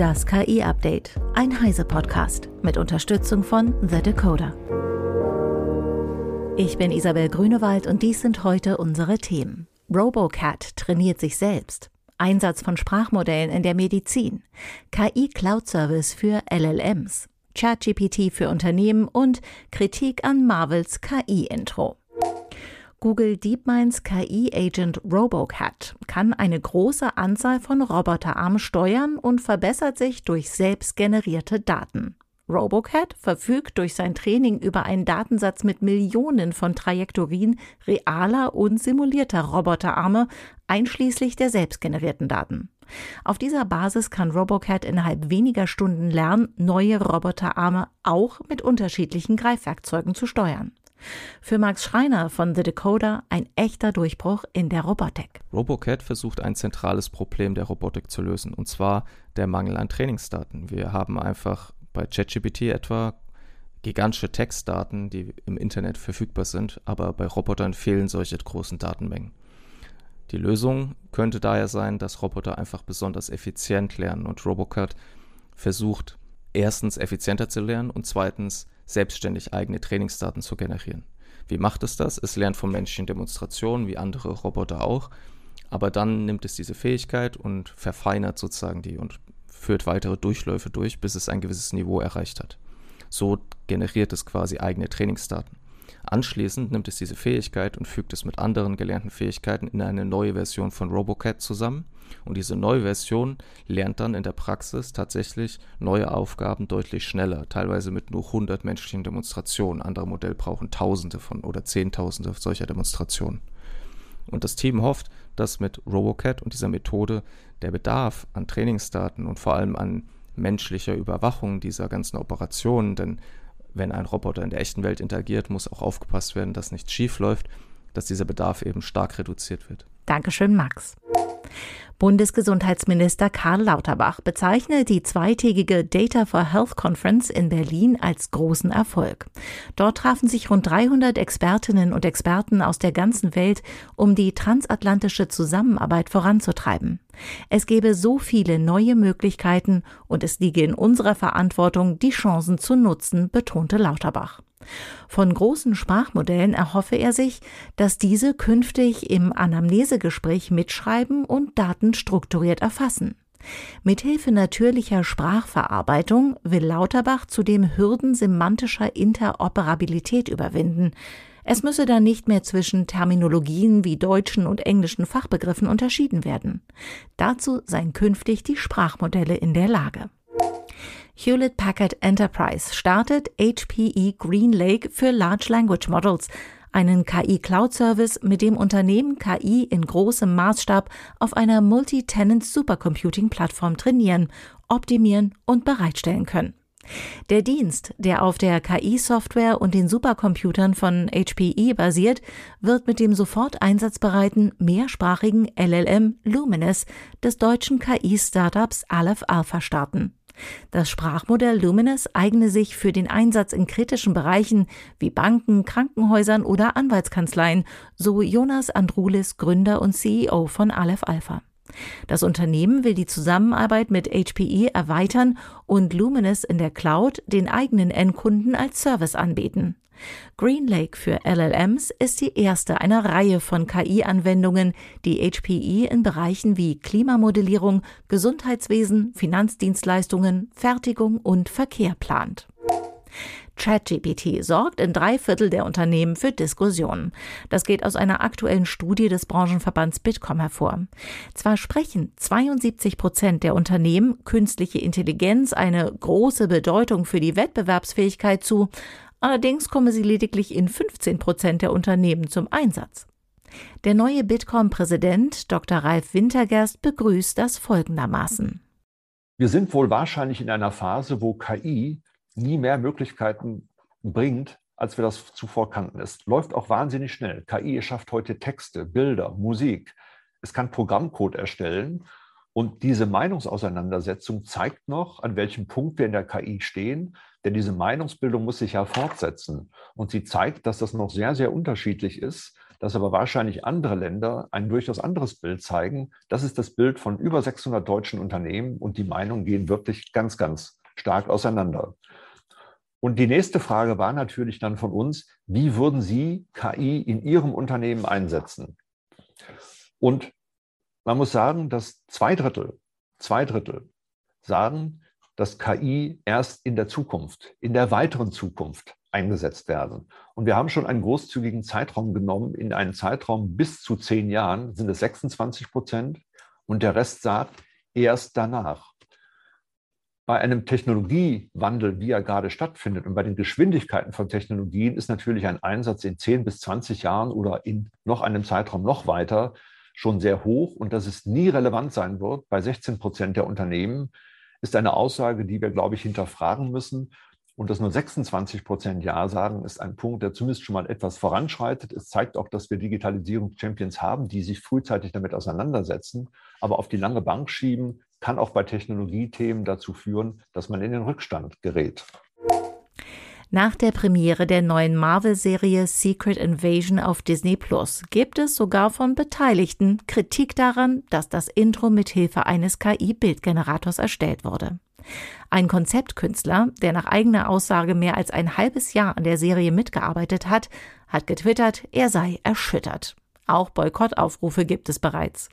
Das KI-Update, ein Heise-Podcast mit Unterstützung von The Decoder. Ich bin Isabel Grünewald und dies sind heute unsere Themen. RoboCat trainiert sich selbst. Einsatz von Sprachmodellen in der Medizin. KI Cloud Service für LLMs. ChatGPT für Unternehmen und Kritik an Marvels KI-Intro. Google DeepMinds KI-Agent RoboCat kann eine große Anzahl von Roboterarmen steuern und verbessert sich durch selbstgenerierte Daten. RoboCat verfügt durch sein Training über einen Datensatz mit Millionen von Trajektorien realer und simulierter Roboterarme, einschließlich der selbstgenerierten Daten. Auf dieser Basis kann RoboCat innerhalb weniger Stunden lernen, neue Roboterarme auch mit unterschiedlichen Greifwerkzeugen zu steuern. Für Max Schreiner von The Decoder ein echter Durchbruch in der Robotik. RoboCat versucht ein zentrales Problem der Robotik zu lösen, und zwar der Mangel an Trainingsdaten. Wir haben einfach bei ChatGPT etwa gigantische Textdaten, die im Internet verfügbar sind, aber bei Robotern fehlen solche großen Datenmengen. Die Lösung könnte daher sein, dass Roboter einfach besonders effizient lernen und RoboCat versucht erstens effizienter zu lernen und zweitens selbstständig eigene Trainingsdaten zu generieren. Wie macht es das? Es lernt von menschlichen Demonstrationen, wie andere Roboter auch, aber dann nimmt es diese Fähigkeit und verfeinert sozusagen die und führt weitere Durchläufe durch, bis es ein gewisses Niveau erreicht hat. So generiert es quasi eigene Trainingsdaten. Anschließend nimmt es diese Fähigkeit und fügt es mit anderen gelernten Fähigkeiten in eine neue Version von RoboCat zusammen. Und diese neue Version lernt dann in der Praxis tatsächlich neue Aufgaben deutlich schneller, teilweise mit nur 100 menschlichen Demonstrationen. Andere Modelle brauchen Tausende von oder Zehntausende solcher Demonstrationen. Und das Team hofft, dass mit RoboCat und dieser Methode der Bedarf an Trainingsdaten und vor allem an menschlicher Überwachung dieser ganzen Operationen, denn wenn ein Roboter in der echten Welt interagiert, muss auch aufgepasst werden, dass nichts schief läuft, dass dieser Bedarf eben stark reduziert wird. Dankeschön, Max. Bundesgesundheitsminister Karl Lauterbach bezeichnet die zweitägige Data for Health Conference in Berlin als großen Erfolg. Dort trafen sich rund 300 Expertinnen und Experten aus der ganzen Welt, um die transatlantische Zusammenarbeit voranzutreiben. Es gebe so viele neue Möglichkeiten und es liege in unserer Verantwortung, die Chancen zu nutzen, betonte Lauterbach. Von großen Sprachmodellen erhoffe er sich, dass diese künftig im Anamnesegespräch mitschreiben und Daten strukturiert erfassen. Mithilfe natürlicher Sprachverarbeitung will Lauterbach zudem Hürden semantischer Interoperabilität überwinden. Es müsse dann nicht mehr zwischen Terminologien wie deutschen und englischen Fachbegriffen unterschieden werden. Dazu seien künftig die Sprachmodelle in der Lage. Hewlett Packard Enterprise startet HPE GreenLake für Large Language Models, einen KI-Cloud-Service, mit dem Unternehmen KI in großem Maßstab auf einer Multi-Tenant Supercomputing-Plattform trainieren, optimieren und bereitstellen können. Der Dienst, der auf der KI-Software und den Supercomputern von HPE basiert, wird mit dem sofort einsatzbereiten mehrsprachigen LLM Luminous des deutschen KI-Startups Aleph Alpha starten. Das Sprachmodell Luminous eigne sich für den Einsatz in kritischen Bereichen wie Banken, Krankenhäusern oder Anwaltskanzleien, so Jonas Andrulis, Gründer und CEO von Aleph Alpha. Das Unternehmen will die Zusammenarbeit mit HPE erweitern und Luminous in der Cloud den eigenen Endkunden als Service anbieten. GreenLake für LLMs ist die erste einer Reihe von KI-Anwendungen, die HPE in Bereichen wie Klimamodellierung, Gesundheitswesen, Finanzdienstleistungen, Fertigung und Verkehr plant. ChatGPT sorgt in drei Viertel der Unternehmen für Diskussionen. Das geht aus einer aktuellen Studie des Branchenverbands Bitkom hervor. Zwar sprechen 72 Prozent der Unternehmen künstliche Intelligenz eine große Bedeutung für die Wettbewerbsfähigkeit zu, Allerdings komme sie lediglich in 15 Prozent der Unternehmen zum Einsatz. Der neue Bitkom-Präsident Dr. Ralf Wintergerst begrüßt das folgendermaßen. Wir sind wohl wahrscheinlich in einer Phase, wo KI nie mehr Möglichkeiten bringt, als wir das zuvor kannten. Es läuft auch wahnsinnig schnell. KI schafft heute Texte, Bilder, Musik. Es kann Programmcode erstellen. Und diese Meinungsauseinandersetzung zeigt noch, an welchem Punkt wir in der KI stehen denn diese Meinungsbildung muss sich ja fortsetzen. Und sie zeigt, dass das noch sehr, sehr unterschiedlich ist, dass aber wahrscheinlich andere Länder ein durchaus anderes Bild zeigen. Das ist das Bild von über 600 deutschen Unternehmen und die Meinungen gehen wirklich ganz, ganz stark auseinander. Und die nächste Frage war natürlich dann von uns, wie würden Sie KI in Ihrem Unternehmen einsetzen? Und man muss sagen, dass zwei Drittel, zwei Drittel sagen, dass KI erst in der Zukunft, in der weiteren Zukunft eingesetzt werden. Und wir haben schon einen großzügigen Zeitraum genommen. In einem Zeitraum bis zu zehn Jahren sind es 26 Prozent und der Rest sagt erst danach. Bei einem Technologiewandel, wie er gerade stattfindet und bei den Geschwindigkeiten von Technologien ist natürlich ein Einsatz in 10 bis 20 Jahren oder in noch einem Zeitraum noch weiter schon sehr hoch und dass es nie relevant sein wird bei 16 Prozent der Unternehmen, ist eine Aussage, die wir, glaube ich, hinterfragen müssen. Und dass nur 26 Prozent Ja sagen, ist ein Punkt, der zumindest schon mal etwas voranschreitet. Es zeigt auch, dass wir Digitalisierungs-Champions haben, die sich frühzeitig damit auseinandersetzen. Aber auf die lange Bank schieben, kann auch bei Technologiethemen dazu führen, dass man in den Rückstand gerät. Nach der Premiere der neuen Marvel-Serie Secret Invasion auf Disney Plus gibt es sogar von Beteiligten Kritik daran, dass das Intro mit Hilfe eines KI-Bildgenerators erstellt wurde. Ein Konzeptkünstler, der nach eigener Aussage mehr als ein halbes Jahr an der Serie mitgearbeitet hat, hat getwittert, er sei erschüttert. Auch Boykottaufrufe gibt es bereits.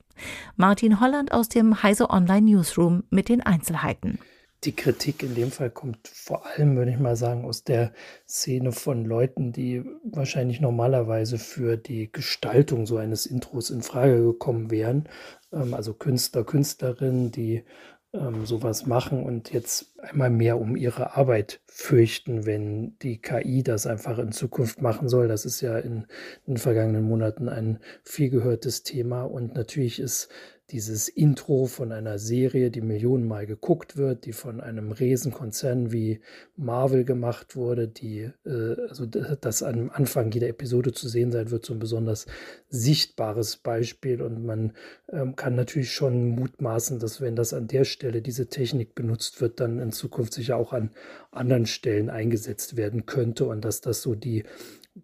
Martin Holland aus dem Heise Online Newsroom mit den Einzelheiten. Die Kritik in dem Fall kommt vor allem, würde ich mal sagen, aus der Szene von Leuten, die wahrscheinlich normalerweise für die Gestaltung so eines Intros in Frage gekommen wären. Ähm, also Künstler, Künstlerinnen, die ähm, sowas machen und jetzt einmal mehr um ihre Arbeit fürchten, wenn die KI das einfach in Zukunft machen soll. Das ist ja in, den vergangenen Monaten ein viel gehörtes Thema und natürlich ist dieses Intro von einer Serie, die millionenmal geguckt wird, die von einem Riesenkonzern wie Marvel gemacht wurde, die, äh, also das am Anfang jeder Episode zu sehen sein wird, so ein besonders sichtbares Beispiel. Und man ähm, kann natürlich schon mutmaßen, dass wenn das an der Stelle diese Technik benutzt wird, dann in Zukunft sicher auch an anderen Stellen eingesetzt werden könnte und dass das so die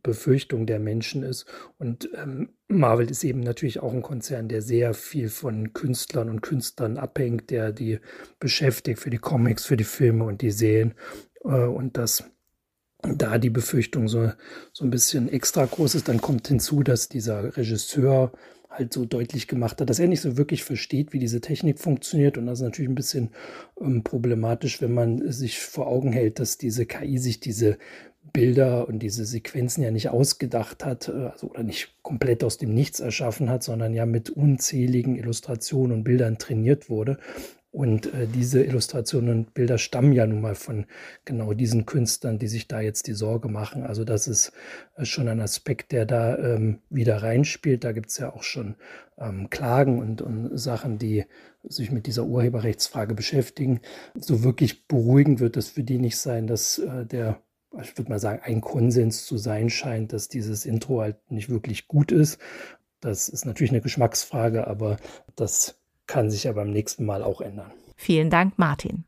Befürchtung der Menschen ist. Und ähm, Marvel ist eben natürlich auch ein Konzern, der sehr viel von Künstlern und Künstlern abhängt, der die beschäftigt für die Comics, für die Filme und die Serien. Äh, und dass da die Befürchtung so, so ein bisschen extra groß ist, dann kommt hinzu, dass dieser Regisseur halt so deutlich gemacht hat, dass er nicht so wirklich versteht, wie diese Technik funktioniert. Und das ist natürlich ein bisschen ähm, problematisch, wenn man sich vor Augen hält, dass diese KI sich diese Bilder und diese Sequenzen ja nicht ausgedacht hat, äh, also oder nicht komplett aus dem Nichts erschaffen hat, sondern ja mit unzähligen Illustrationen und Bildern trainiert wurde. Und äh, diese Illustrationen und Bilder stammen ja nun mal von genau diesen Künstlern, die sich da jetzt die Sorge machen. Also das ist äh, schon ein Aspekt, der da ähm, wieder reinspielt. Da gibt es ja auch schon ähm, Klagen und, und Sachen, die sich mit dieser Urheberrechtsfrage beschäftigen. So wirklich beruhigend wird es für die nicht sein, dass äh, der ich würde mal sagen, ein Konsens zu sein scheint, dass dieses Intro halt nicht wirklich gut ist. Das ist natürlich eine Geschmacksfrage, aber das kann sich ja beim nächsten Mal auch ändern. Vielen Dank, Martin.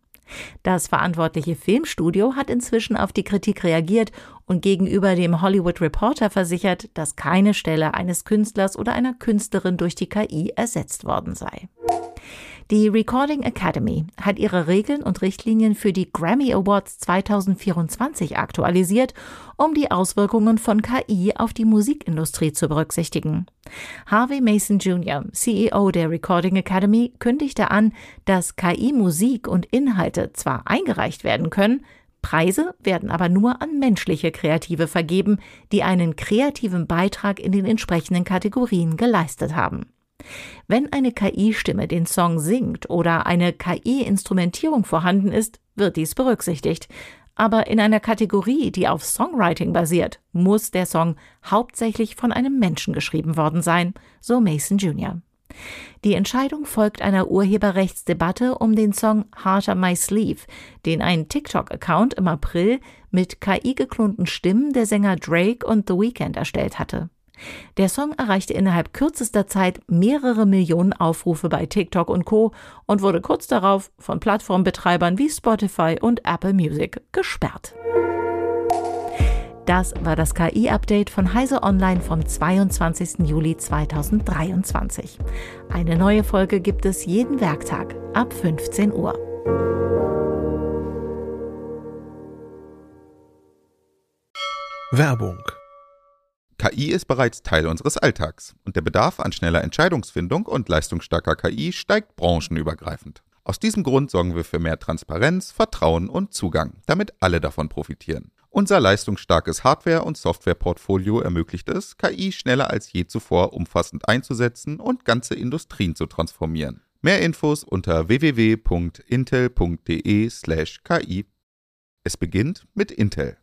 Das verantwortliche Filmstudio hat inzwischen auf die Kritik reagiert und gegenüber dem Hollywood Reporter versichert, dass keine Stelle eines Künstlers oder einer Künstlerin durch die KI ersetzt worden sei. Die Recording Academy hat ihre Regeln und Richtlinien für die Grammy Awards 2024 aktualisiert, um die Auswirkungen von KI auf die Musikindustrie zu berücksichtigen. Harvey Mason Jr., CEO der Recording Academy, kündigte an, dass KI-Musik und Inhalte zwar eingereicht werden können, Preise werden aber nur an menschliche Kreative vergeben, die einen kreativen Beitrag in den entsprechenden Kategorien geleistet haben. Wenn eine KI-Stimme den Song singt oder eine KI-Instrumentierung vorhanden ist, wird dies berücksichtigt. Aber in einer Kategorie, die auf Songwriting basiert, muss der Song hauptsächlich von einem Menschen geschrieben worden sein, so Mason Jr. Die Entscheidung folgt einer Urheberrechtsdebatte um den Song Heart on My Sleeve, den ein TikTok-Account im April mit KI-geklonten Stimmen der Sänger Drake und The Weeknd erstellt hatte. Der Song erreichte innerhalb kürzester Zeit mehrere Millionen Aufrufe bei TikTok und Co. und wurde kurz darauf von Plattformbetreibern wie Spotify und Apple Music gesperrt. Das war das KI-Update von Heise Online vom 22. Juli 2023. Eine neue Folge gibt es jeden Werktag ab 15 Uhr. Werbung KI ist bereits Teil unseres Alltags und der Bedarf an schneller Entscheidungsfindung und leistungsstarker KI steigt branchenübergreifend. Aus diesem Grund sorgen wir für mehr Transparenz, Vertrauen und Zugang, damit alle davon profitieren. Unser leistungsstarkes Hardware- und Softwareportfolio ermöglicht es, KI schneller als je zuvor umfassend einzusetzen und ganze Industrien zu transformieren. Mehr Infos unter www.intel.de/ki. Es beginnt mit Intel.